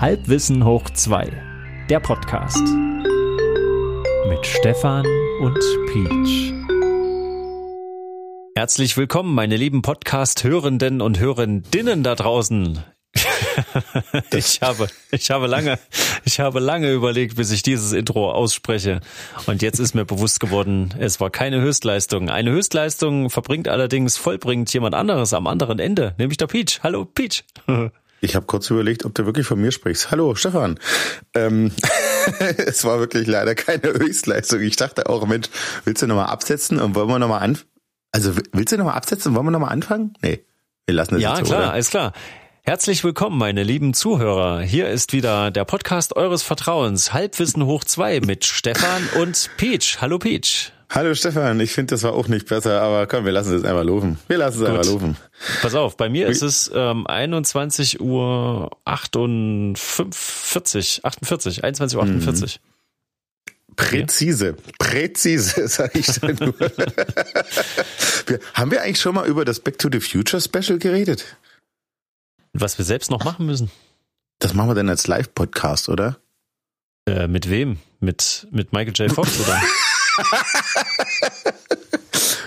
Halbwissen hoch 2, der Podcast. Mit Stefan und Peach. Herzlich willkommen, meine lieben Podcast-Hörenden und Hörendinnen da draußen. ich habe, ich habe lange, ich habe lange überlegt, bis ich dieses Intro ausspreche. Und jetzt ist mir bewusst geworden, es war keine Höchstleistung. Eine Höchstleistung verbringt allerdings, vollbringt jemand anderes am anderen Ende, nämlich der Peach. Hallo, Peach. Ich habe kurz überlegt, ob du wirklich von mir sprichst. Hallo, Stefan. Ähm, es war wirklich leider keine Höchstleistung. Ich dachte auch, Mensch, willst du nochmal absetzen und wollen wir nochmal anfangen? Also willst du nochmal absetzen und wollen wir nochmal anfangen? Nee, wir lassen es Ja, jetzt so, klar, oder? alles klar. Herzlich willkommen, meine lieben Zuhörer. Hier ist wieder der Podcast eures Vertrauens, Halbwissen hoch zwei mit Stefan und Peach. Hallo Peach. Hallo Stefan, ich finde, das war auch nicht besser, aber komm, wir lassen es einfach laufen. Wir lassen es einfach laufen. Pass auf, bei mir ist es ähm, 21 Uhr 48, 48, 21 Uhr 48. Präzise, präzise, sage ich dann nur. wir, haben wir eigentlich schon mal über das Back to the Future Special geredet? Was wir selbst noch machen müssen. Das machen wir dann als Live-Podcast, oder? Äh, mit wem? Mit, mit Michael J. Fox oder?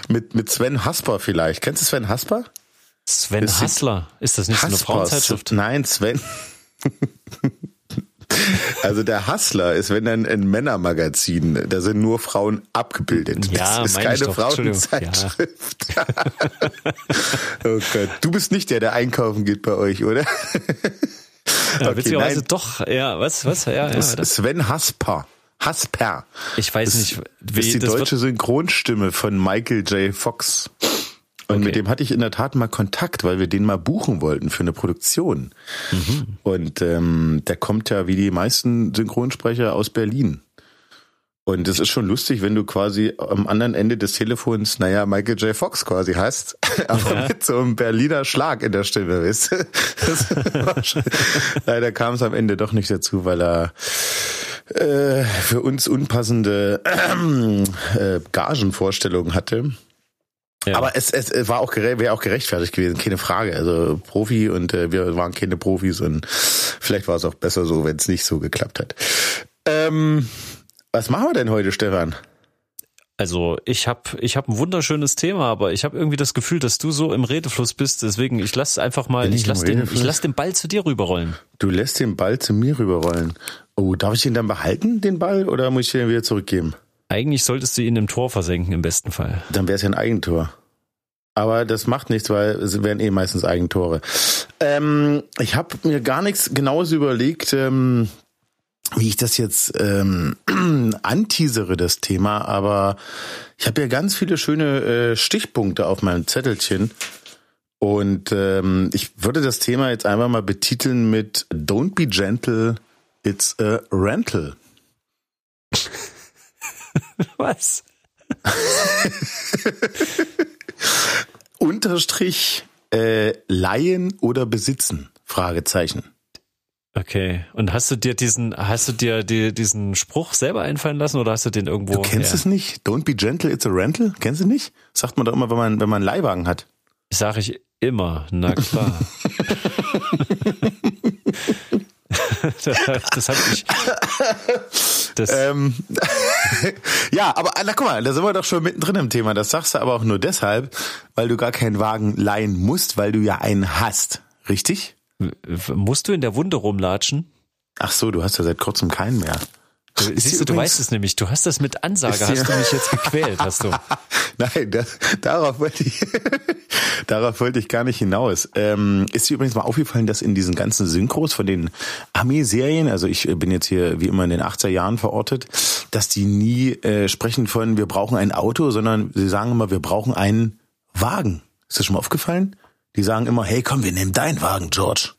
Mit, mit Sven Hasper vielleicht. Kennst du Sven Hasper? Sven sind Hassler. Ist das nicht so eine Hasper. Frauenzeitschrift? Nein, Sven. Also der Hustler ist, wenn dann ein Männermagazin, da sind nur Frauen abgebildet. Ja, das ist keine doch. Frauenzeitschrift. oh Gott, du bist nicht der, der einkaufen geht bei euch, oder? Ja, Okay, witzigerweise nein. doch. Ja, was, was? Ja, ja. Ist Sven Hasper. Hasper. ich weiß Das nicht, wie ist die deutsche Synchronstimme von Michael J. Fox. Und Okay. mit dem hatte ich in der Tat mal Kontakt, weil wir den mal buchen wollten für eine Produktion. Mhm. Und ähm, der kommt ja wie die meisten Synchronsprecher aus Berlin. Und es ist schon lustig, wenn du quasi am anderen Ende des Telefons, naja, Michael J. Fox quasi hast, aber mit so einem Berliner Schlag in der Stimme, weißt du? Schon- Leider kam es am Ende doch nicht dazu, weil er äh, für uns unpassende äh, Gagenvorstellungen hatte. Ja. Aber es, es war auch wäre auch gerechtfertigt gewesen, keine Frage. Also Profi und äh, wir waren keine Profis und vielleicht war es auch besser so, wenn es nicht so geklappt hat. Ähm, was machen wir denn heute, Stefan? Also ich habe ich hab ein wunderschönes Thema, aber ich habe irgendwie das Gefühl, dass du so im Redefluss bist. Deswegen ich lass einfach mal, Bin ich ich lass den, Redefluss? ich lass den Ball zu dir rüberrollen. Du lässt den Ball zu mir rüberrollen. Oh, darf ich den dann behalten, den Ball, oder muss ich den wieder zurückgeben? Eigentlich solltest du ihn im Tor versenken im besten Fall. Dann wäre es ja ein Eigentor. Aber das macht nichts, weil es wären eh meistens Eigentore. Ähm, ich habe mir gar nichts Genaues überlegt, ähm, wie ich das jetzt ähm, anteasere, das Thema. Aber ich habe ja ganz viele schöne äh, Stichpunkte auf meinem Zettelchen. Und ähm, ich würde das Thema jetzt einfach mal betiteln mit Don't be gentle, it's a rental. Was? Unterstrich äh, leihen oder besitzen? Fragezeichen. Okay. Und hast du dir diesen, hast du dir die, diesen Spruch selber einfallen lassen oder hast du den irgendwo? Du kennst her? es nicht? Don't be gentle, it's a rental? Kennst du nicht? Sagt man doch immer, wenn man, wenn man einen Leihwagen hat. Sag ich immer, na klar. das habe ich. Das, Ähm, ja, aber na guck mal, da sind wir doch schon mittendrin im Thema. Das sagst du aber auch nur deshalb, weil du gar keinen Wagen leihen musst, weil du ja einen hast. Richtig? musst du in der Wunde rumlatschen? Ach so, du hast ja seit kurzem keinen mehr. Du, siehst du, du weißt es nämlich. Du hast das mit Ansage, hast du mich jetzt gequält, hast du. Nein, das, darauf wollte ich, darauf wollte ich gar nicht hinaus. Ähm, ist dir übrigens mal aufgefallen, dass in diesen ganzen Synchros von den Ami-Serien, also ich bin jetzt hier wie immer in den 80er Jahren verortet, dass die nie äh, sprechen von wir brauchen ein Auto, sondern sie sagen immer, wir brauchen einen Wagen. Ist das schon mal aufgefallen? Die sagen immer, hey komm, wir nehmen deinen Wagen, George.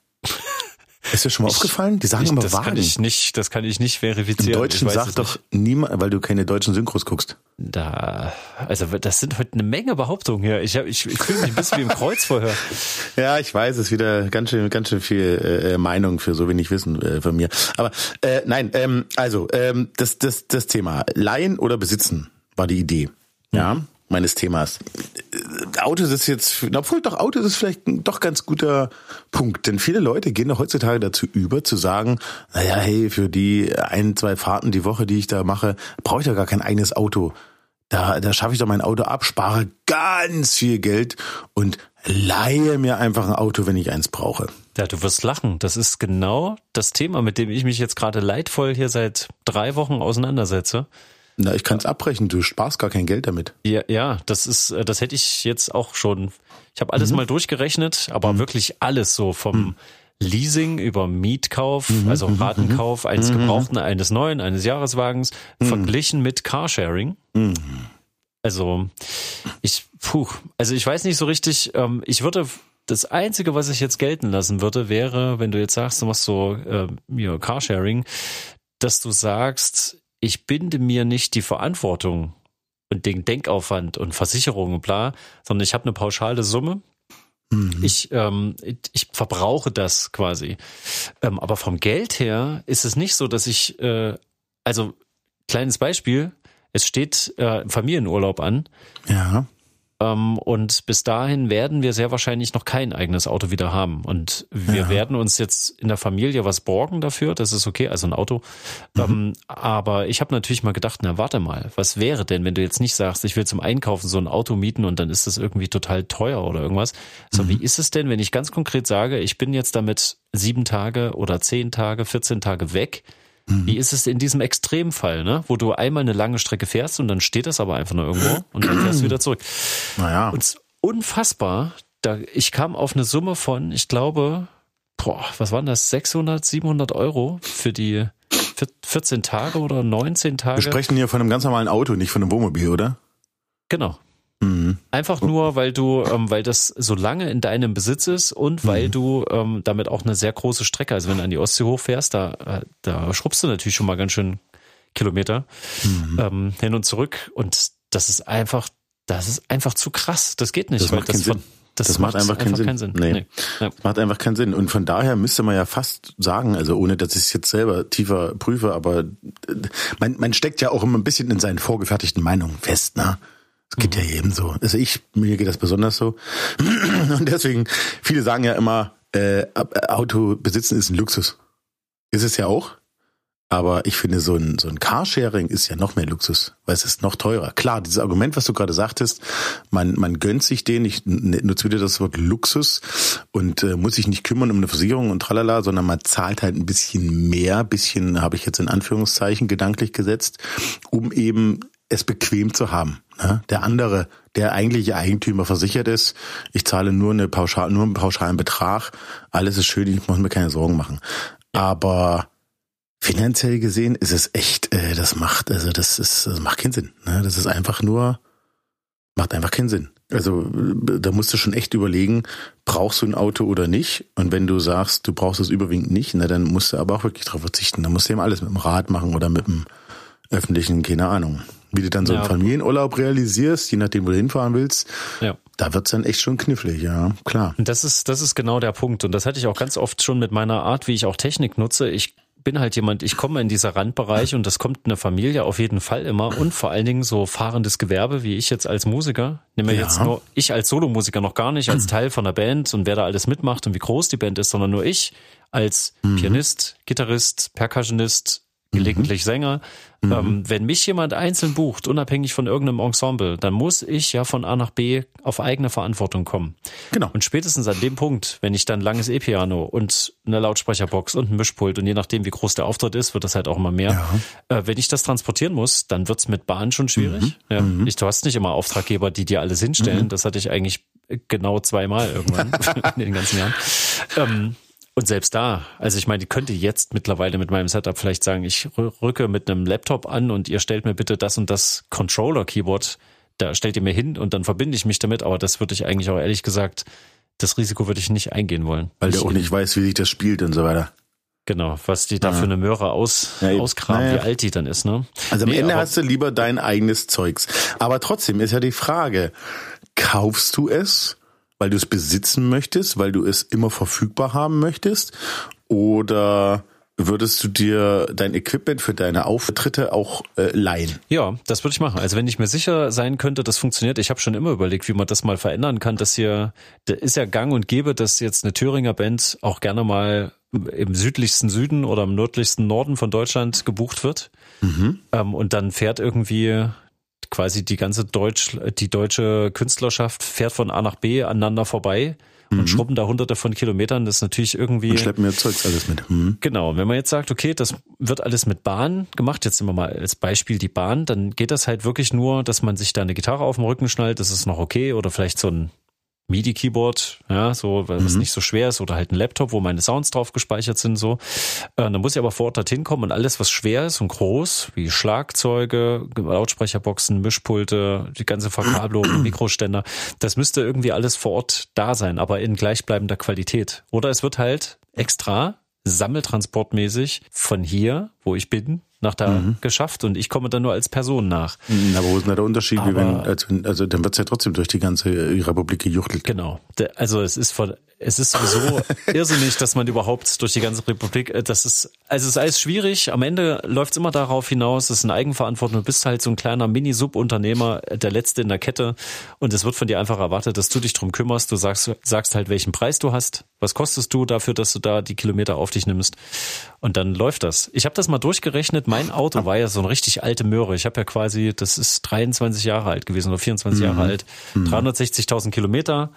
Ist dir schon mal aufgefallen? Die sagen Ich, immer das Wagen. kann ich nicht, das kann ich nicht Im verifizieren. Deutschen ich weiß sagt doch niemand, weil du keine deutschen Synchros guckst. Da, also das sind heute eine Menge Behauptungen hier. Ich, hab, ich, ich fühle mich ein bisschen wie im Kreuzverhör. Ja, ich weiß, es ist wieder ganz schön, ganz schön viel äh, Meinung für so wenig Wissen äh, von mir. Aber äh, nein, ähm, also ähm, das, das, das Thema Leihen oder Besitzen war die Idee, ja, meines Themas. Autos ist jetzt, obwohl doch Autos ist vielleicht ein doch ganz guter Punkt, denn viele Leute gehen doch heutzutage dazu über, zu sagen, naja, hey, für die ein, zwei Fahrten die Woche, die ich da mache, brauche ich doch gar kein eigenes Auto. Da, da schaffe ich doch mein Auto ab, spare ganz viel Geld und leihe mir einfach ein Auto, wenn ich eins brauche. Ja, du wirst lachen. Das ist genau das Thema, mit dem ich mich jetzt gerade leidvoll hier seit drei Wochen auseinandersetze. Na, ich kann es abbrechen, du sparst gar kein Geld damit. Ja, ja, das ist, äh, das hätte ich jetzt auch schon. Ich habe alles mhm. mal durchgerechnet, aber mhm. wirklich alles so vom mhm. Leasing über Mietkauf, mhm. also mhm. Ratenkauf eines. Gebrauchten, eines neuen, eines Jahreswagens, verglichen mit Carsharing. Also ich, puh, also ich weiß nicht so richtig, ähm, ich würde das Einzige, was ich jetzt gelten lassen würde, wäre, wenn du jetzt sagst, du machst so äh, ja, Carsharing, dass du sagst, ich binde mir nicht die Verantwortung und den Denkaufwand und Versicherung und bla, sondern ich habe eine pauschale Summe. Mhm. Ich, ähm, ich verbrauche das quasi. Ähm, aber vom Geld her ist es nicht so, dass ich, äh, also kleines Beispiel, es steht äh, Familienurlaub an. Ja. Ähm, und bis dahin werden wir sehr wahrscheinlich noch kein eigenes Auto wieder haben. Und wir ja. werden uns jetzt in der Familie was borgen dafür. Das ist okay, also ein Auto. Mhm. Ähm, aber ich habe natürlich mal gedacht, na warte mal, was wäre denn, wenn du jetzt nicht sagst, ich will zum Einkaufen so ein Auto mieten und dann ist das irgendwie total teuer oder irgendwas. So, mhm. wie ist es denn, wenn ich ganz konkret sage, ich bin jetzt damit sieben Tage oder zehn Tage, 14 Tage weg? Mhm. Wie ist es in diesem Extremfall, ne? wo du einmal eine lange Strecke fährst und dann steht das aber einfach nur irgendwo und dann fährst du wieder zurück. Naja. Und unfassbar, da, ich kam auf eine Summe von, ich glaube, boah, was waren das, 600, 700 Euro für die 14 Tage oder 19 Tage. Wir sprechen hier von einem ganz normalen Auto, nicht von einem Wohnmobil, oder? Genau. Mhm. Einfach nur, weil du, ähm, weil das so lange in deinem Besitz ist und weil mhm. du ähm, damit auch eine sehr große Strecke, also wenn du an die Ostsee hochfährst, da, äh, da schrubbst du natürlich schon mal ganz schön Kilometer mhm. ähm, hin und zurück und das ist einfach, das ist einfach zu krass. Das geht nicht, das weil das von, das, das macht, einfach, keinen, Sinn. keinen Sinn. Nee. nee. Ja. Das macht einfach keinen Sinn. Und von daher müsste man ja fast sagen, also ohne dass ich es jetzt selber tiefer prüfe, aber äh, man, man steckt ja auch immer ein bisschen in seinen vorgefertigten Meinungen fest, ne? Das geht mhm. ja jedem so. Also ich, mir geht das besonders so. Und deswegen, viele sagen ja immer, äh, Auto besitzen ist ein Luxus. Ist es ja auch. Aber ich finde, so ein, so ein Carsharing ist ja noch mehr Luxus, weil es ist noch teurer. Klar, dieses Argument, was du gerade sagtest, man, man gönnt sich den, ich nutze wieder das Wort Luxus und äh, muss sich nicht kümmern um eine Versicherung und tralala, sondern man zahlt halt ein bisschen mehr, bisschen habe ich jetzt in Anführungszeichen gedanklich gesetzt, um eben es bequem zu haben. Ne? Der andere, der eigentliche Eigentümer versichert ist, ich zahle nur eine pauschal, nur einen pauschalen Betrag, alles ist schön, ich muss mir keine Sorgen machen. Aber finanziell gesehen ist es echt, äh, das macht, also das ist, das macht keinen Sinn. Ne? Das ist einfach nur, macht einfach keinen Sinn. Also da musst du schon echt überlegen, brauchst du ein Auto oder nicht? Und wenn du sagst, du brauchst es überwiegend nicht, na, dann musst du aber auch wirklich darauf verzichten. Dann musst du eben alles mit dem Rad machen oder mit dem öffentlichen, keine Ahnung. Wie du dann so einen Familienurlaub realisierst, je nachdem, wo du hinfahren willst. Ja. Da wird's dann echt schon knifflig, ja, klar. Und das ist, das ist genau der Punkt. Und das hatte ich auch ganz oft schon mit meiner Art, wie ich auch Technik nutze. Ich bin halt jemand, ich komme in dieser Randbereich und das kommt in der Familie auf jeden Fall immer und vor allen Dingen so fahrendes Gewerbe, wie ich jetzt als Musiker. Nehme ja. jetzt nur ich als Solomusiker noch gar nicht als Teil von der Band und wer da alles mitmacht und wie groß die Band ist, sondern nur ich als mhm. Pianist, Gitarrist, Percussionist, gelegentlich mhm. Sänger. Mhm. Ähm, wenn mich jemand einzeln bucht, unabhängig von irgendeinem Ensemble, dann muss ich ja von A nach B auf eigene Verantwortung kommen. Genau. Und spätestens an dem Punkt, wenn ich dann langes E-Piano und eine Lautsprecherbox und ein Mischpult und je nachdem, wie groß der Auftritt ist, wird das halt auch immer mehr. Ja. Äh, wenn ich das transportieren muss, dann wird's mit Bahn schon schwierig. Mhm. Ja. Mhm. Ich, du hast nicht immer Auftraggeber, die dir alles hinstellen. Mhm. Das hatte ich eigentlich genau zweimal irgendwann in den ganzen Jahren. Ähm, und selbst da, also ich meine, die könnte jetzt mittlerweile mit meinem Setup vielleicht sagen, ich rücke mit einem Laptop an und ihr stellt mir bitte das und das Controller-Keyboard, da stellt ihr mir hin und dann verbinde ich mich damit, aber das würde ich eigentlich auch ehrlich gesagt, das Risiko würde ich nicht eingehen wollen. Weil der auch nicht weiß, wie sich das spielt und so weiter. Genau, was die da für eine Möhre aus, ja, ausgraben, ja. wie alt die dann ist, ne? Also am nee, Ende hast du lieber dein eigenes Zeugs. Aber trotzdem ist ja die Frage, kaufst du es weil du es besitzen möchtest, weil du es immer verfügbar haben möchtest? Oder würdest du dir dein Equipment für deine Auftritte auch äh, leihen? Ja, das würde ich machen. Also wenn ich mir sicher sein könnte, das funktioniert, ich habe schon immer überlegt, wie man das mal verändern kann. Das hier, da ist ja gang und gäbe, dass jetzt eine Thüringer Band auch gerne mal im südlichsten Süden oder im nördlichsten Norden von Deutschland gebucht wird. Mhm. Ähm, und dann fährt irgendwie quasi die ganze Deutsch, die deutsche Künstlerschaft fährt von A nach B aneinander vorbei und mhm. schrubben da hunderte von Kilometern. Das ist natürlich irgendwie. Und schleppen mir Zeugs alles mit. Mhm. Genau. Wenn man jetzt sagt, okay, das wird alles mit Bahn gemacht, jetzt nehmen wir mal als Beispiel die Bahn, dann geht das halt wirklich nur, dass man sich da eine Gitarre auf dem Rücken schnallt, das ist noch okay, oder vielleicht so ein MIDI-Keyboard, ja, so, was mhm. nicht so schwer ist, oder halt ein Laptop, wo meine Sounds drauf gespeichert sind, so. Äh, dann muss ich aber vor Ort dorthin kommen und alles, was schwer ist und groß, wie Schlagzeuge, Lautsprecherboxen, Mischpulte, die ganze Verkabelung, Mikroständer, das müsste irgendwie alles vor Ort da sein, aber in gleichbleibender Qualität. Oder es wird halt extra sammeltransportmäßig von hier, wo ich bin, nach da mhm. geschafft und ich komme dann nur als Person nach. Mhm, aber wo ist denn der Unterschied? Aber, wenn, also, also dann wird's ja trotzdem durch die ganze Republik gejuchtelt. Genau. Also es ist von, es ist sowieso irrsinnig, dass man überhaupt durch die ganze Republik, äh, das ist, also es ist alles schwierig. Am Ende läuft's immer darauf hinaus, es ist eine Eigenverantwortung. Du bist halt so ein kleiner Mini-Subunternehmer, äh, der Letzte in der Kette und es wird von dir einfach erwartet, dass du dich drum kümmerst. Du sagst, sagst halt, welchen Preis du hast. Was kostest du dafür, dass du da die Kilometer auf dich nimmst? Und dann läuft das. Ich habe das mal durchgerechnet. Mein Auto war ja so eine richtig alte Möhre. Ich habe ja quasi, das ist 23 Jahre alt gewesen oder 24 mhm. Jahre alt. 360.000 mhm. Kilometer.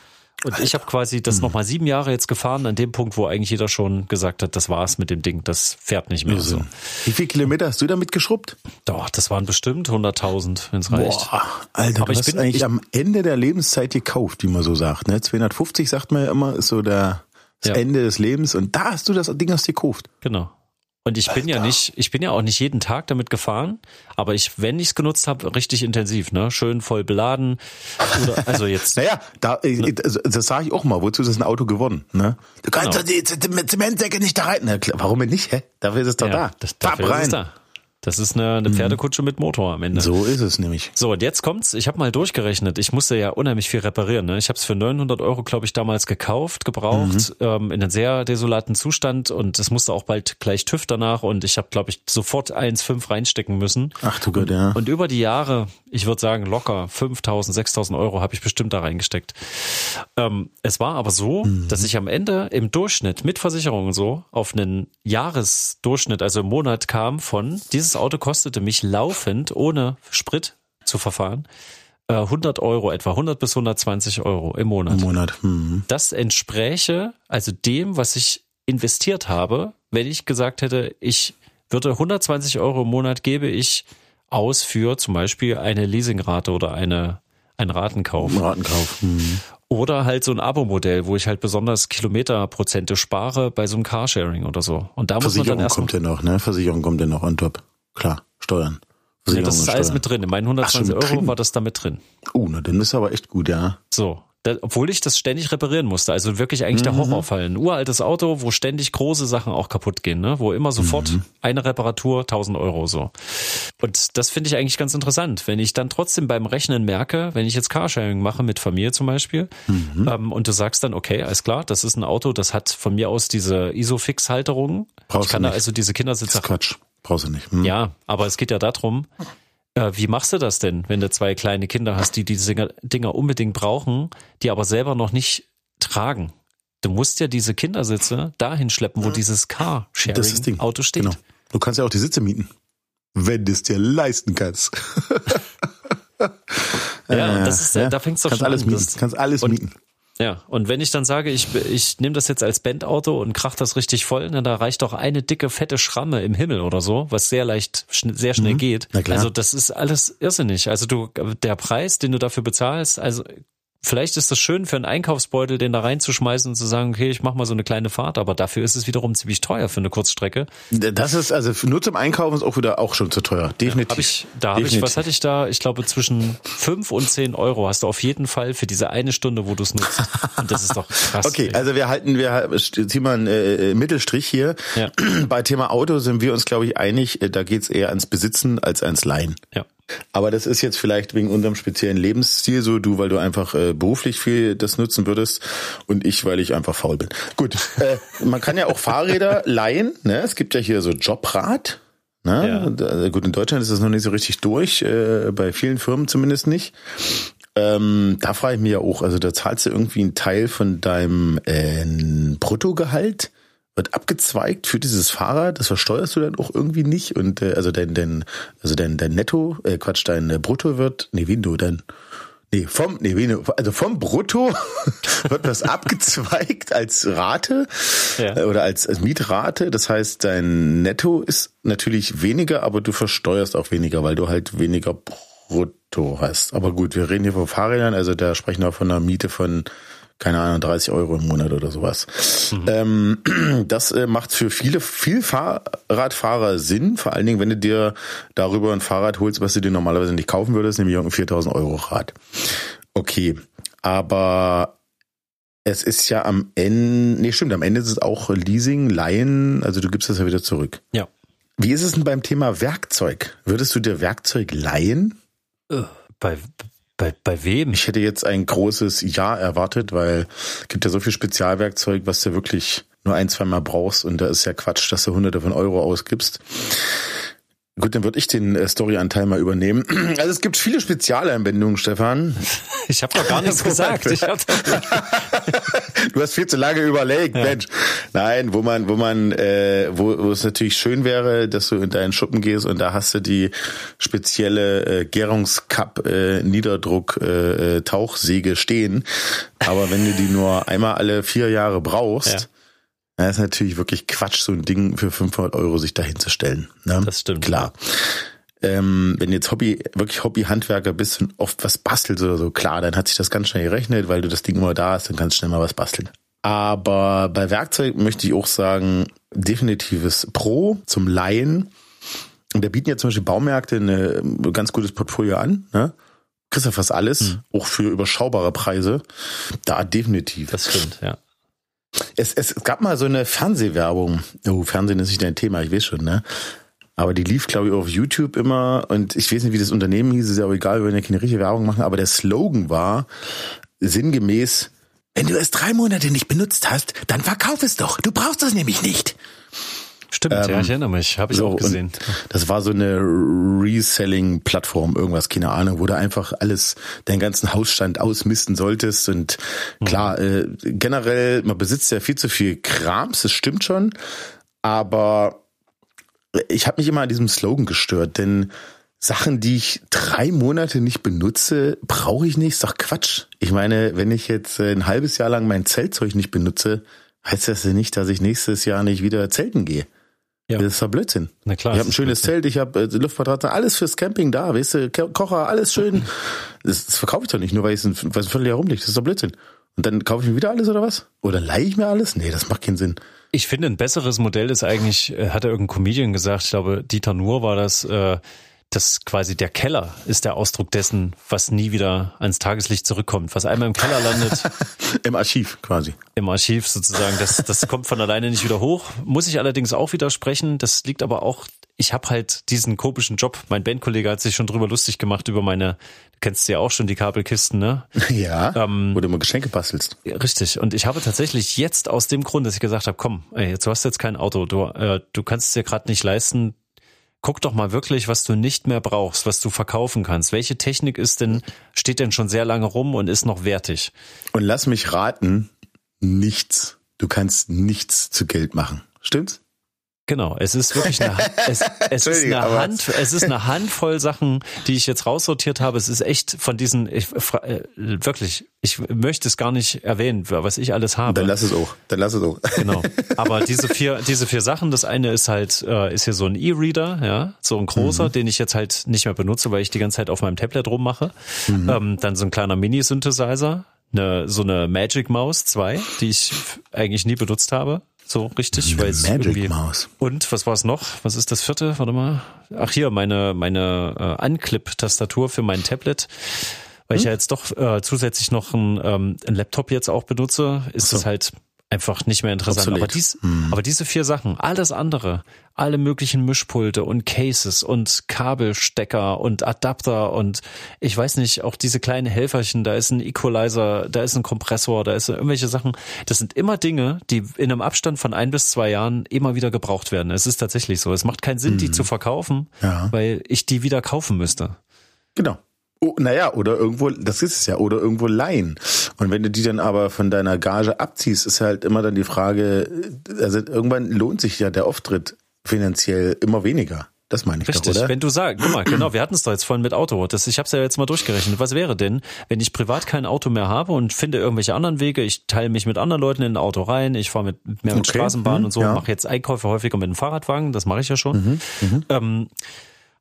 Und Alter. ich habe quasi das mhm. nochmal sieben Jahre jetzt gefahren, an dem Punkt, wo eigentlich jeder schon gesagt hat, das war's mit dem Ding, das fährt nicht mehr also. so. Wie viele Kilometer hast du damit geschrubbt? Doch, das waren bestimmt 100.000, wenn es reicht. Boah, Alter, Aber du ich hast bin eigentlich ich, am Ende der Lebenszeit gekauft, wie man so sagt. Ne? 250 sagt man ja immer, ist so der, das ja. Ende des Lebens und da hast du das Ding aus dir gekauft. Genau. Und ich Alter. bin ja nicht, ich bin ja auch nicht jeden Tag damit gefahren, aber ich, wenn ich es genutzt habe, richtig intensiv, ne? Schön voll beladen. Oder, also jetzt. naja, da, äh, ne? das, sage ich auch mal, wozu ist das ein Auto gewonnen? Ne? Du kannst genau. die Zementsäcke nicht da rein. Na, warum nicht? Hä? Dafür ist es doch ja, da. Das, dafür rein. Ist es da. Das ist eine, eine mhm. Pferdekutsche mit Motor am Ende. So ist es nämlich. So, und jetzt kommt's. Ich habe mal durchgerechnet. Ich musste ja unheimlich viel reparieren. Ne? Ich habe es für 900 Euro, glaube ich, damals gekauft, gebraucht, mhm. ähm, in einem sehr desolaten Zustand. Und es musste auch bald gleich TÜV danach. Und ich habe, glaube ich, sofort 1,5 reinstecken müssen. Ach du Gott, ja. Und über die Jahre, ich würde sagen locker 5.000, 6.000 Euro habe ich bestimmt da reingesteckt. Ähm, es war aber so, mhm. dass ich am Ende im Durchschnitt mit Versicherung so auf einen Jahresdurchschnitt, also im Monat kam von dieses Auto kostete mich laufend, ohne Sprit zu verfahren, 100 äh, Euro etwa, 100 bis 120 Euro im Monat. Im Monat. Mhm. Das entspräche also dem, was ich investiert habe, wenn ich gesagt hätte, ich würde 120 Euro im Monat gebe ich aus für zum Beispiel eine Leasingrate oder eine, ein Ratenkauf. Ratenkauf. Mhm. Oder halt so ein Abo-Modell, wo ich halt besonders Kilometerprozente spare bei so einem Carsharing oder so. Und da muss man dann erst kommt ja noch, ne? Versicherung kommt ja noch on top. Klar, Steuern. Ja, das ist alles mit drin. In meinen 120 Ach, Euro drin? war das da mit drin. Oh, na, dann ist aber echt gut, ja. So. Da, obwohl ich das ständig reparieren musste. Also wirklich eigentlich mhm. der Horrorfall. Ein uraltes Auto, wo ständig große Sachen auch kaputt gehen, ne? Wo immer sofort mhm. eine Reparatur 1000 Euro so. Und das finde ich eigentlich ganz interessant. Wenn ich dann trotzdem beim Rechnen merke, wenn ich jetzt Carsharing mache mit Familie zum Beispiel, mhm. ähm, und du sagst dann, okay, alles klar, das ist ein Auto, das hat von mir aus diese Isofix-Halterung. Ich kann da also diese Kindersitze. Quatsch. Brauchst du nicht. Hm. Ja, aber es geht ja darum, äh, wie machst du das denn, wenn du zwei kleine Kinder hast, die diese Dinger unbedingt brauchen, die aber selber noch nicht tragen? Du musst ja diese Kindersitze dahin schleppen, wo dieses Car-Sharing-Auto steht. Genau. Du kannst ja auch die Sitze mieten, wenn du es dir leisten kannst. ja, das ist, ja, da fängst du schon alles an. Mieten. Kannst alles mieten. Ja, und wenn ich dann sage, ich, ich nehme das jetzt als Bandauto und krach das richtig voll, dann da reicht doch eine dicke, fette Schramme im Himmel oder so, was sehr leicht, sehr schnell mhm. geht. Also das ist alles irrsinnig. Also du, der Preis, den du dafür bezahlst, also Vielleicht ist das schön für einen Einkaufsbeutel, den da reinzuschmeißen und zu sagen, okay, ich mache mal so eine kleine Fahrt, aber dafür ist es wiederum ziemlich teuer für eine Kurzstrecke. Das ist also nur zum Einkaufen ist auch wieder auch schon zu teuer, definitiv. Ja, hab ich, da habe ich, was hatte ich da? Ich glaube zwischen fünf und zehn Euro hast du auf jeden Fall für diese eine Stunde, wo du es nutzt. Und das ist doch krass. Okay, ey. also wir halten, wir ziehen mal einen äh, Mittelstrich hier. Ja. Bei Thema Auto sind wir uns, glaube ich, einig, äh, da geht's eher ans Besitzen als ans Leihen. Ja. Aber das ist jetzt vielleicht wegen unserem speziellen Lebensstil so, du, weil du einfach äh, beruflich viel das nutzen würdest und ich, weil ich einfach faul bin. Gut, äh, man kann ja auch Fahrräder leihen. Ne? Es gibt ja hier so Jobrad. Ne? Ja. Da- Gut, in Deutschland ist das noch nicht so richtig durch, äh, bei vielen Firmen zumindest nicht. Ähm, da frage ich mich ja auch, also da zahlst du irgendwie einen Teil von deinem äh, Bruttogehalt, wird abgezweigt für dieses Fahrrad, das versteuerst du dann auch irgendwie nicht und äh, also dein, dein also dein, dein Netto, äh, Quatsch, dein äh, Brutto wird, nee, wie du dein Nee, vom, nee, wie, also vom Brutto wird das abgezweigt als Rate Ja. äh, oder als, als Mietrate. Das heißt, dein Netto ist natürlich weniger, aber du versteuerst auch weniger, weil du halt weniger Brutto hast. Aber gut, wir reden hier von Fahrrädern, also da sprechen wir von einer Miete von, keine Ahnung, 30 Euro im Monat oder sowas. Ähm, das äh, macht für viele, viel Fahrradfahrer Sinn, vor allen Dingen, wenn du dir darüber ein Fahrrad holst, was du dir normalerweise nicht kaufen würdest, nämlich irgendein 4000 Euro Rad. Okay, aber es ist ja am Ende, nee, stimmt, am Ende ist es auch Leasing, Leihen, also du gibst das ja wieder zurück. Ja. Wie ist es denn beim Thema Werkzeug? Würdest du dir Werkzeug leihen? Bei, bei, bei wem? Ich hätte jetzt ein großes Ja erwartet, weil es gibt ja so viel Spezialwerkzeug, was du wirklich nur ein, zwei Mal brauchst und da ist ja Quatsch, dass du hunderte von Euro ausgibst. Gut, dann würde ich den äh, Storyanteil mal übernehmen. Also es gibt viele Spezialanwendungen, Stefan. Ich habe doch gar nichts gesagt. Ich hab, Du hast viel zu lange überlegt, Mensch. Nein, wo man, wo man, äh, wo, wo es natürlich schön wäre, dass du in deinen Schuppen gehst und da hast du die spezielle äh, Gärungskapp äh, Niederdruck äh, äh, Tauchsäge stehen. Aber wenn du die nur einmal alle vier Jahre brauchst, Ja. Dann ist natürlich wirklich Quatsch, so ein Ding für 500 Euro sich dahin zu stellen. Ne? Das stimmt. Klar. Ähm, wenn jetzt Hobby, wirklich Hobbyhandwerker bist und oft was bastelst oder so, klar, dann hat sich das ganz schnell gerechnet, weil du das Ding immer da hast, dann kannst du schnell mal was basteln. Aber bei Werkzeug möchte ich auch sagen, definitives Pro zum Laien. Und da bieten ja zum Beispiel Baumärkte eine, ein ganz gutes Portfolio an. Ne? Kriegst ja fast alles, auch für überschaubare Preise. Da definitiv. das stimmt, ja. Es, es gab mal so eine Fernsehwerbung. Oh, Fernsehen ist nicht dein Thema, ich weiß schon, ne? Aber die lief, glaube ich, auf YouTube immer und ich weiß nicht, wie das Unternehmen hieß, ist ja auch egal, wir wollen ja keine richtige Werbung machen, aber der Slogan war sinngemäß, wenn du es drei Monate nicht benutzt hast, dann verkauf es doch. Du brauchst das nämlich nicht. Stimmt, ja, ich erinnere mich. Habe ich So, auch gesehen. Das war so eine Reselling-Plattform, irgendwas, keine Ahnung, wo du einfach alles, deinen ganzen Hausstand ausmisten solltest. Und klar, äh, generell, man besitzt ja viel zu viel Krams, das stimmt schon. Aber ich habe mich immer an diesem Slogan gestört, denn Sachen, die ich drei Monate nicht benutze, brauche ich nicht. Ist doch Quatsch. Ich meine, wenn ich jetzt äh, ein halbes Jahr lang mein Zeltzeug nicht benutze, heißt das ja nicht, dass ich nächstes Jahr nicht wieder zelten gehe. Ja. Das ist doch Blödsinn. Na klar. Ich habe ein schönes. Zelt, ich habe äh, Luftmatratze, alles fürs Camping da, weißt du, Ko- Kocher, alles schön. Das, das verkaufe ich doch nicht, nur weil es ein, ein Vierteljahr rumliegt. Das ist doch Blödsinn. Und dann kaufe ich mir wieder alles oder was? Oder leihe ich mir alles? Nee, das macht keinen Sinn. Ich finde, ein besseres Modell ist eigentlich, äh, hat er irgendein Comedian gesagt, ich glaube, Dieter Nuhr war das, äh, dass quasi der Keller ist der Ausdruck dessen, was nie wieder ans Tageslicht zurückkommt. Was einmal im Keller landet, Im Archiv quasi. im Archiv sozusagen, das, das kommt von alleine nicht wieder hoch. Muss ich allerdings auch widersprechen. Das liegt aber auch, ich habe halt diesen komischen Job. Mein Bandkollege hat sich schon drüber lustig gemacht über meine, du kennst ja auch schon die Kabelkisten, ne? Ja. Ähm, Wo du immer Geschenke bastelst. Richtig. Und ich habe tatsächlich jetzt aus dem Grund, dass ich gesagt habe, komm, ey, jetzt du hast jetzt kein Auto, du, äh, du kannst es dir gerade nicht leisten. Guck doch mal wirklich, was du nicht mehr brauchst, was du verkaufen kannst. Welche Technik ist denn, steht denn schon sehr lange rum und ist noch wertig? Und lass mich raten, nichts. Du kannst nichts zu Geld machen. Stimmt's? Genau, es ist wirklich eine, es, es ist eine Hand, es ist eine Handvoll Sachen, die ich jetzt raussortiert habe. Es ist echt von diesen, ich, äh, wirklich, ich möchte es gar nicht erwähnen, was ich alles habe. Dann lass es auch. Dann lass es auch. Genau. Aber diese vier, diese vier Sachen, das eine ist halt, äh, ist hier so ein E-Reader, ja, so ein großer, den ich jetzt halt nicht mehr benutze, weil ich die ganze Zeit auf meinem Tablet rummache. Ähm, dann so ein kleiner Mini-Synthesizer, eine, so eine Magic Maus 2, die ich eigentlich nie benutzt habe. So richtig, weil es irgendwie. Maus. Und was war es noch? Was ist das vierte? Warte mal. Ach hier, meine, meine äh, Unclip-Tastatur für mein Tablet. Weil ich ja jetzt doch äh, zusätzlich noch ein, ähm, ein Laptop jetzt auch benutze, ist es halt einfach nicht mehr interessant. Aber, dies, hm. aber diese vier Sachen, alles andere, alle möglichen Mischpulte und Cases und Kabelstecker und Adapter und ich weiß nicht, auch diese kleinen Helferchen, da ist ein Equalizer, da ist ein Kompressor, da ist irgendwelche Sachen. Das sind immer Dinge, die in einem Abstand von ein bis zwei Jahren immer wieder gebraucht werden. Es ist tatsächlich so. Es macht keinen Sinn, hm. die zu verkaufen, ja. weil ich die wieder kaufen müsste. Genau. Oh, naja, oder irgendwo, das ist es ja, oder irgendwo leihen. Und wenn du die dann aber von deiner Gage abziehst, ist halt immer dann die Frage, also irgendwann lohnt sich ja der Auftritt finanziell immer weniger. Das meine ich Richtig, doch, oder? wenn du sagst, guck mal, genau, wir hatten es doch jetzt vorhin mit Auto. Das, ich habe es ja jetzt mal durchgerechnet. Was wäre denn, wenn ich privat kein Auto mehr habe und finde irgendwelche anderen Wege, ich teile mich mit anderen Leuten in ein Auto rein, ich fahre mit mehr mit okay. Straßenbahn mhm, und so, ja. mache jetzt Einkäufe häufiger mit dem Fahrradwagen, das mache ich ja schon. Mhm, mhm. ähm,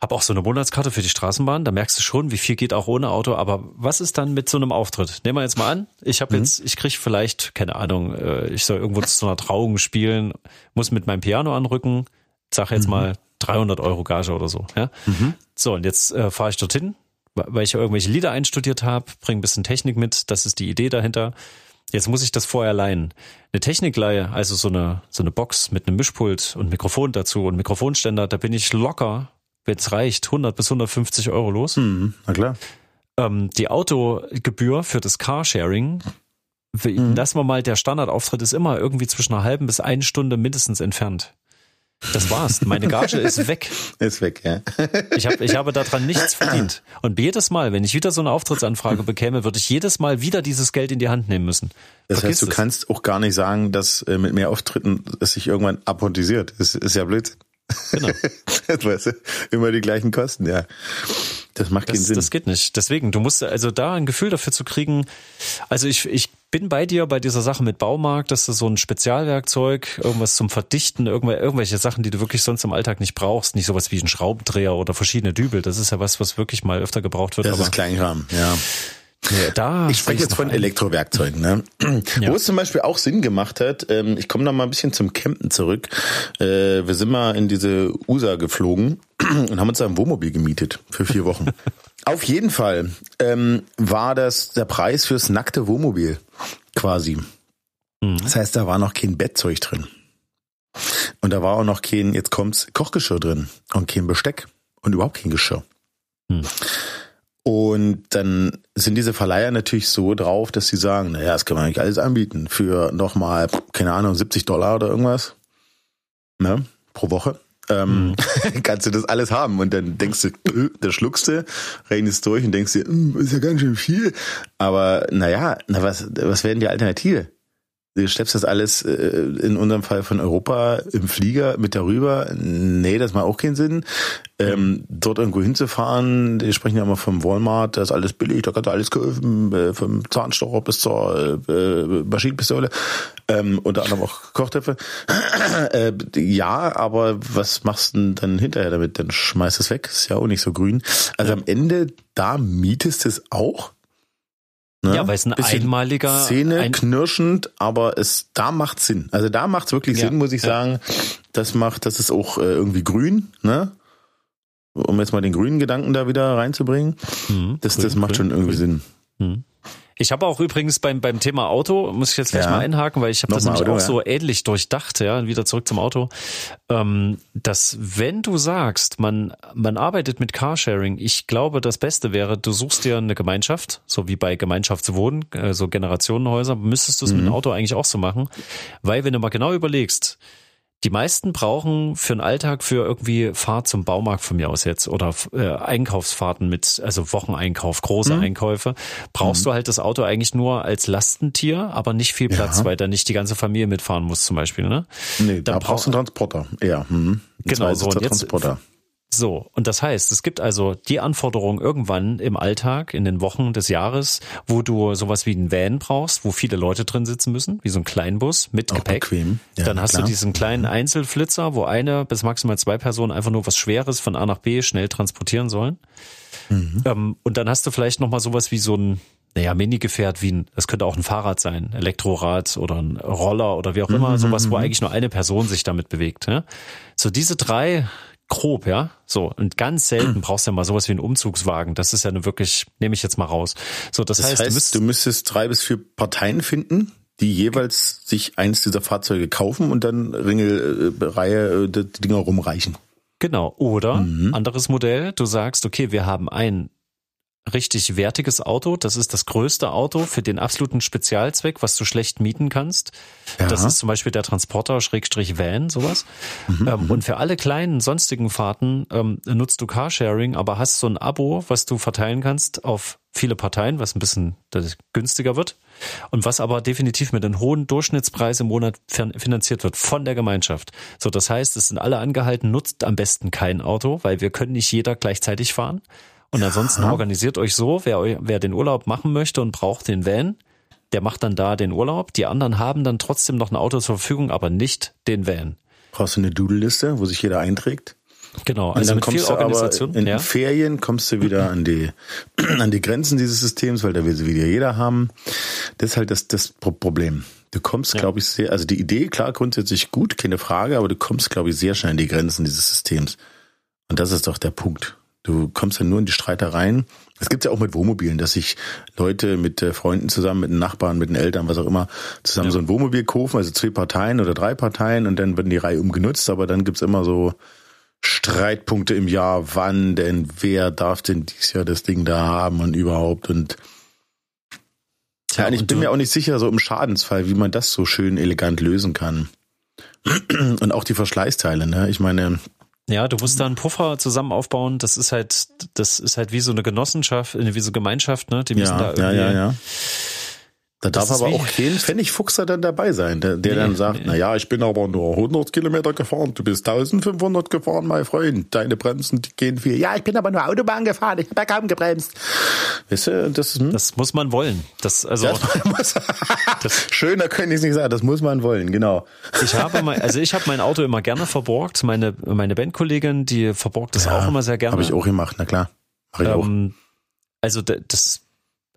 hab auch so eine Monatskarte für die Straßenbahn, da merkst du schon, wie viel geht auch ohne Auto. Aber was ist dann mit so einem Auftritt? Nehmen wir jetzt mal an, ich habe mhm. jetzt, ich krieg vielleicht, keine Ahnung, äh, ich soll irgendwo zu einer Trauung spielen, muss mit meinem Piano anrücken, sag jetzt mhm. mal 300 Euro Gage oder so. Ja? Mhm. So, und jetzt äh, fahre ich dorthin, weil ich irgendwelche Lieder einstudiert habe, bringe ein bisschen Technik mit, das ist die Idee dahinter. Jetzt muss ich das vorher leihen. Eine Technikleihe, also so eine, so eine Box mit einem Mischpult und Mikrofon dazu und Mikrofonständer, da bin ich locker wenn es reicht, 100 bis 150 Euro los. Mhm, na klar. Ähm, die Autogebühr für das Carsharing, mhm. lassen wir mal, der Standardauftritt ist immer irgendwie zwischen einer halben bis eine Stunde mindestens entfernt. Das war's. Meine Gage ist weg. Ist weg, ja. Ich, hab, ich habe daran nichts verdient. Und jedes Mal, wenn ich wieder so eine Auftrittsanfrage bekäme, würde ich jedes Mal wieder dieses Geld in die Hand nehmen müssen. Das Vergiss heißt, du es. kannst auch gar nicht sagen, dass äh, mit mehr Auftritten es sich irgendwann apportisiert. Das ist ja Blödsinn. Genau. weißt du, immer die gleichen Kosten, ja. Das macht keinen das, Sinn. Das geht nicht. Deswegen, du musst also da ein Gefühl dafür zu kriegen. Also ich, ich bin bei dir bei dieser Sache mit Baumarkt, dass du so ein Spezialwerkzeug, irgendwas zum Verdichten, irgendwelche Sachen, die du wirklich sonst im Alltag nicht brauchst, nicht sowas wie ein Schraubendreher oder verschiedene Dübel. Das ist ja was, was wirklich mal öfter gebraucht wird. Das ist Kleinkram, ja. Ja, da ich spreche jetzt von Elektrowerkzeugen, ne? Ja. Wo es zum Beispiel auch Sinn gemacht hat, ähm, ich komme noch mal ein bisschen zum Campen zurück. Äh, wir sind mal in diese USA geflogen und haben uns ein Wohnmobil gemietet für vier Wochen. Auf jeden Fall ähm, war das der Preis fürs nackte Wohnmobil quasi. Mhm. Das heißt, da war noch kein Bettzeug drin. Und da war auch noch kein, jetzt kommt's, Kochgeschirr drin und kein Besteck und überhaupt kein Geschirr. Mhm. Und dann sind diese Verleiher natürlich so drauf, dass sie sagen, naja, das kann man nicht alles anbieten für nochmal, keine Ahnung, 70 Dollar oder irgendwas. Ne? Pro Woche. Ähm, mhm. kannst du das alles haben und dann denkst du, äh, da schluckst du, rechnest durch und denkst dir, hm, ist ja ganz schön viel. Aber naja, na was, was wäre denn die Alternative? Du schleppst das alles äh, in unserem Fall von Europa im Flieger mit darüber. Nee, das macht auch keinen Sinn. Ähm, dort irgendwo hinzufahren, die sprechen ja immer vom Walmart, da ist alles billig, da kannst du alles kaufen, äh, vom Zahnstocher bis zur äh, Maschinenpistole, ähm, unter anderem auch Kochtöpfe. äh, ja, aber was machst du denn dann hinterher damit? Dann schmeißt es weg, ist ja auch nicht so grün. Also am Ende, da mietest du es auch Ne? Ja, weil es ein Bisschen einmaliger Zähne ein knirschend, aber es da macht Sinn. Also da macht es wirklich ja, Sinn, muss ich ja. sagen. Das macht, das ist auch äh, irgendwie grün, ne? Um jetzt mal den grünen Gedanken da wieder reinzubringen. Mhm, das, grün, das macht grün, schon irgendwie grün. Sinn. Mhm. Ich habe auch übrigens beim beim Thema Auto muss ich jetzt gleich ja. mal einhaken, weil ich habe das nämlich Auto, auch ja. so ähnlich durchdacht, ja, wieder zurück zum Auto, ähm, dass wenn du sagst, man man arbeitet mit Carsharing, ich glaube, das Beste wäre, du suchst dir eine Gemeinschaft, so wie bei Gemeinschaftswohnen, äh, so Generationenhäuser, müsstest du es mhm. mit dem Auto eigentlich auch so machen, weil wenn du mal genau überlegst, die meisten brauchen für den Alltag für irgendwie Fahrt zum Baumarkt von mir aus jetzt oder äh, Einkaufsfahrten mit, also Wocheneinkauf, große mhm. Einkäufe, brauchst mhm. du halt das Auto eigentlich nur als Lastentier, aber nicht viel Platz, ja. weil da nicht die ganze Familie mitfahren muss zum Beispiel. Ne? Nee, Dann da brauchst du einen Transporter, ja. Mhm. Genau, so und jetzt Transporter. So, und das heißt, es gibt also die Anforderung irgendwann im Alltag, in den Wochen des Jahres, wo du sowas wie einen Van brauchst, wo viele Leute drin sitzen müssen, wie so ein Kleinbus mit Auch Gepäck. Bequem. Ja, Dann hast klar. du diesen kleinen mhm. Einzelflitzer, wo eine bis maximal zwei Personen einfach nur was Schweres von A nach B schnell transportieren sollen. Mhm. Ähm, und dann hast du vielleicht nochmal sowas wie so ein, naja, Mini-Gefährt wie ein, das könnte auch ein Fahrrad sein, Elektrorad oder ein Roller oder wie auch immer, mhm, sowas, wo mhm. eigentlich nur eine Person sich damit bewegt. Ja? So diese drei grob, ja. So, und ganz selten brauchst du ja mal sowas wie einen Umzugswagen. Das ist ja nur wirklich, nehme ich jetzt mal raus. So, das, das heißt, heißt, du, müsstest, du müsstest drei bis vier Parteien finden, die jeweils sich eins dieser Fahrzeuge kaufen und dann Ringelreihe äh, die Dinger rumreichen. Genau. Oder mhm. anderes Modell, du sagst, okay, wir haben ein richtig wertiges Auto. Das ist das größte Auto für den absoluten Spezialzweck, was du schlecht mieten kannst. Ja. Das ist zum Beispiel der Transporter Schrägstrich Van, sowas. Mhm, ähm, mhm. und für alle kleinen sonstigen Fahrten ähm, nutzt du Carsharing, aber hast so ein Abo, was du verteilen kannst auf viele Parteien, was ein bisschen günstiger wird. Und was aber definitiv mit einem hohen Durchschnittspreis im Monat finanziert wird von der Gemeinschaft. So, das heißt, es sind alle angehalten, nutzt am besten kein Auto, weil wir können nicht jeder gleichzeitig fahren. Und ansonsten ja. organisiert euch so, wer, wer den Urlaub machen möchte und braucht den Van, der macht dann da den Urlaub. Die anderen haben dann trotzdem noch ein Auto zur Verfügung, aber nicht den Van. Brauchst du eine Doodle-Liste, wo sich jeder einträgt? Genau, also und dann kommst du aber in ja. Ferien kommst du wieder an die an die Grenzen dieses Systems, weil da will sie wieder jeder haben. Das ist halt das das Problem. Du kommst, ja. glaube ich, sehr, also die Idee klar grundsätzlich gut, keine Frage, aber du kommst, glaube ich, sehr schnell an die Grenzen dieses Systems. Und das ist doch der Punkt. Du kommst ja nur in die Streitereien. Es gibt ja auch mit Wohnmobilen, dass sich Leute mit äh, Freunden zusammen, mit den Nachbarn, mit den Eltern, was auch immer, zusammen ja. so ein Wohnmobil kaufen, also zwei Parteien oder drei Parteien und dann werden die Reihe umgenutzt, aber dann gibt's immer so Streitpunkte im Jahr, wann denn, wer darf denn dieses Jahr das Ding da haben und überhaupt und ja, und ich bin mir auch nicht sicher, so im Schadensfall, wie man das so schön elegant lösen kann. Und auch die Verschleißteile, ne? Ich meine, ja, du musst da einen Puffer zusammen aufbauen. Das ist halt, das ist halt wie so eine Genossenschaft, wie so Gemeinschaft, ne? Die müssen ja, da irgendwie. Ja, ja, ja. Da darf aber auch kein Pfennigfuchser dann dabei sein, der, der nee, dann sagt, nee. na ja, ich bin aber nur 100 Kilometer gefahren, du bist 1500 gefahren, mein Freund, deine Bremsen die gehen viel. Ja, ich bin aber nur Autobahn gefahren, ich habe ja kaum gebremst. Weißt du, das, hm? das muss man wollen. Das, also, das das, schöner könnte ich es nicht sagen, das muss man wollen, genau. Ich habe mein, also ich habe mein Auto immer gerne verborgt, meine, meine Bandkollegin, die verborgt das ja, auch immer sehr gerne. Habe ich auch gemacht, na klar. Mach ich ähm, auch. Also das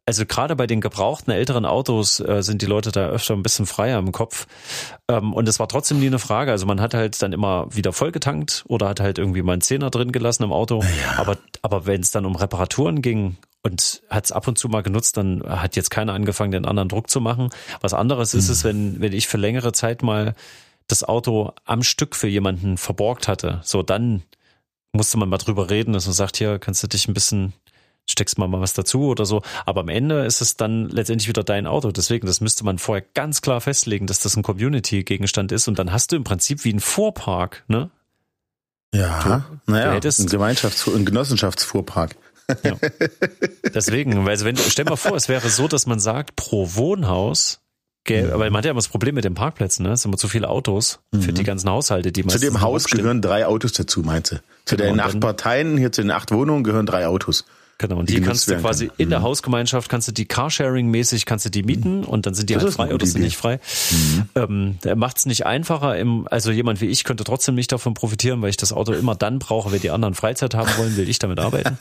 also gerade bei den gebrauchten älteren Autos äh, sind die Leute da öfter ein bisschen freier im Kopf. Ähm, und es war trotzdem nie eine Frage. Also man hat halt dann immer wieder vollgetankt oder hat halt irgendwie mal einen Zehner drin gelassen im Auto. Ja. Aber, aber wenn es dann um Reparaturen ging und hat es ab und zu mal genutzt, dann hat jetzt keiner angefangen, den anderen Druck zu machen. Was anderes mhm. ist es, wenn, wenn ich für längere Zeit mal das Auto am Stück für jemanden verborgt hatte. So, dann musste man mal drüber reden, dass man sagt, hier kannst du dich ein bisschen steckst mal mal was dazu oder so. Aber am Ende ist es dann letztendlich wieder dein Auto. Deswegen, das müsste man vorher ganz klar festlegen, dass das ein Community-Gegenstand ist. Und dann hast du im Prinzip wie ein Fuhrpark, ne? Ja, du, naja, du ein Gemeinschafts-, ein Genossenschaftsfuhrpark. Ja. Deswegen, weil wenn, stell mal vor, es wäre so, dass man sagt, pro Wohnhaus Gell, weil man hat ja immer das Problem mit den Parkplätzen, ne? Es sind immer zu viele Autos für mhm. die ganzen Haushalte, die Zu dem Haus gehören drei Autos dazu, meinst du? Zu genau, den acht Parteien, hier zu den acht Wohnungen gehören drei Autos. Genau, und die, die kannst du quasi können. in der mhm. Hausgemeinschaft, kannst du die Carsharing-mäßig, kannst du die mieten mhm. und dann sind die das halt frei oder sind nicht frei. Mhm. Ähm, der macht es nicht einfacher. Im, also jemand wie ich könnte trotzdem nicht davon profitieren, weil ich das Auto immer dann brauche, wenn die anderen Freizeit haben wollen, will ich damit arbeiten.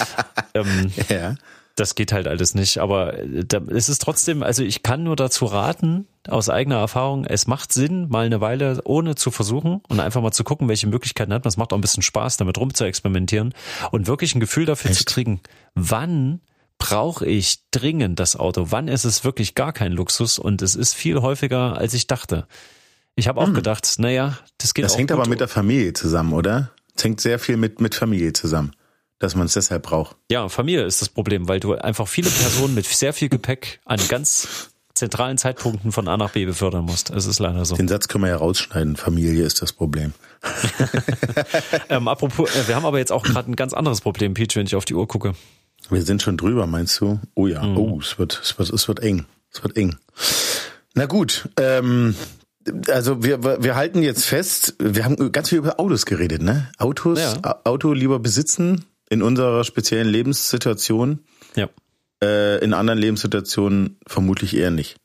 ähm, ja das geht halt alles nicht. Aber äh, da, es ist trotzdem, also ich kann nur dazu raten, aus eigener Erfahrung, es macht Sinn, mal eine Weile ohne zu versuchen und einfach mal zu gucken, welche Möglichkeiten hat man. Es macht auch ein bisschen Spaß, damit rum zu experimentieren und wirklich ein Gefühl dafür Echt? zu kriegen, wann brauche ich dringend das Auto? Wann ist es wirklich gar kein Luxus? Und es ist viel häufiger, als ich dachte. Ich habe auch hm. gedacht, naja, das geht Das hängt aber mit der Familie zusammen, oder? Das hängt sehr viel mit, mit Familie zusammen dass man es deshalb braucht. Ja, Familie ist das Problem, weil du einfach viele Personen mit sehr viel Gepäck an ganz zentralen Zeitpunkten von A nach B befördern musst. Es ist leider so. Den Satz können wir ja rausschneiden. Familie ist das Problem. ähm, apropos, äh, wir haben aber jetzt auch gerade ein ganz anderes Problem, Peach, wenn ich auf die Uhr gucke. Wir sind schon drüber, meinst du? Oh ja, mhm. oh, es wird, es wird, es wird eng. Es wird eng. Na gut, ähm, also wir, wir halten jetzt fest, wir haben ganz viel über Autos geredet, ne? Autos, ja. Auto lieber besitzen, in unserer speziellen Lebenssituation. Ja. Äh, in anderen Lebenssituationen vermutlich eher nicht.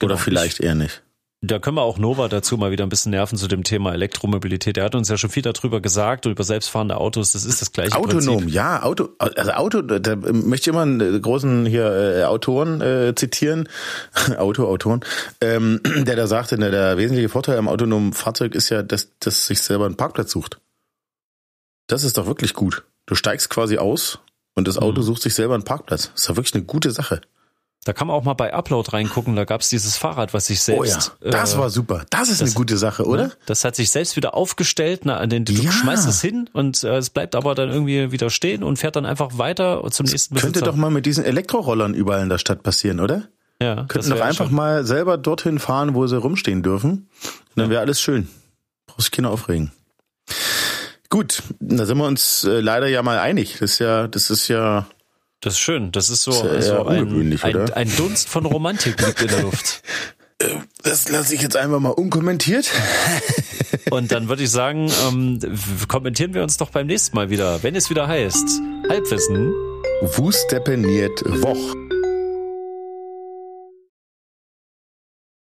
Oder genau. vielleicht eher nicht. Da können wir auch Nova dazu mal wieder ein bisschen nerven zu dem Thema Elektromobilität. Er hat uns ja schon viel darüber gesagt über selbstfahrende Autos. Das ist das gleiche Autonom, Prinzip. ja, Auto, also Auto, da möchte ich immer einen großen hier äh, Autoren äh, zitieren, Auto, Autoren, ähm, der da sagte, der, der wesentliche Vorteil am autonomen Fahrzeug ist ja, dass, dass sich selber einen Parkplatz sucht. Das ist doch wirklich gut. Du steigst quasi aus und das Auto mhm. sucht sich selber einen Parkplatz. Das ist ja wirklich eine gute Sache. Da kann man auch mal bei Upload reingucken. Da gab's dieses Fahrrad, was sich selbst. Oh ja, das äh, war super. Das ist das- eine gute Sache, oder? Ne? Das hat sich selbst wieder aufgestellt. Na, den, du Ja. schmeißt es hin und äh, es bleibt aber dann irgendwie wieder stehen und fährt dann einfach weiter zum nächsten Könnte Besitzer. doch mal mit diesen Elektrorollern überall in der Stadt passieren, oder? ja, Könnten doch einfach schön. mal selber dorthin fahren, wo sie rumstehen dürfen. Und dann wäre alles schön. Brauchst Kinder aufregen. Gut, da sind wir uns äh, leider ja mal einig. Das ist ja, das ist ja, Das ist schön. Das ist so, ist ja so ein, ein, ein Dunst von Romantik liegt in der Luft. das lasse ich jetzt einfach mal unkommentiert. Und dann würde ich sagen, ähm, kommentieren wir uns doch beim nächsten Mal wieder, wenn es wieder heißt Halbwissen. Wustepeniert Woch.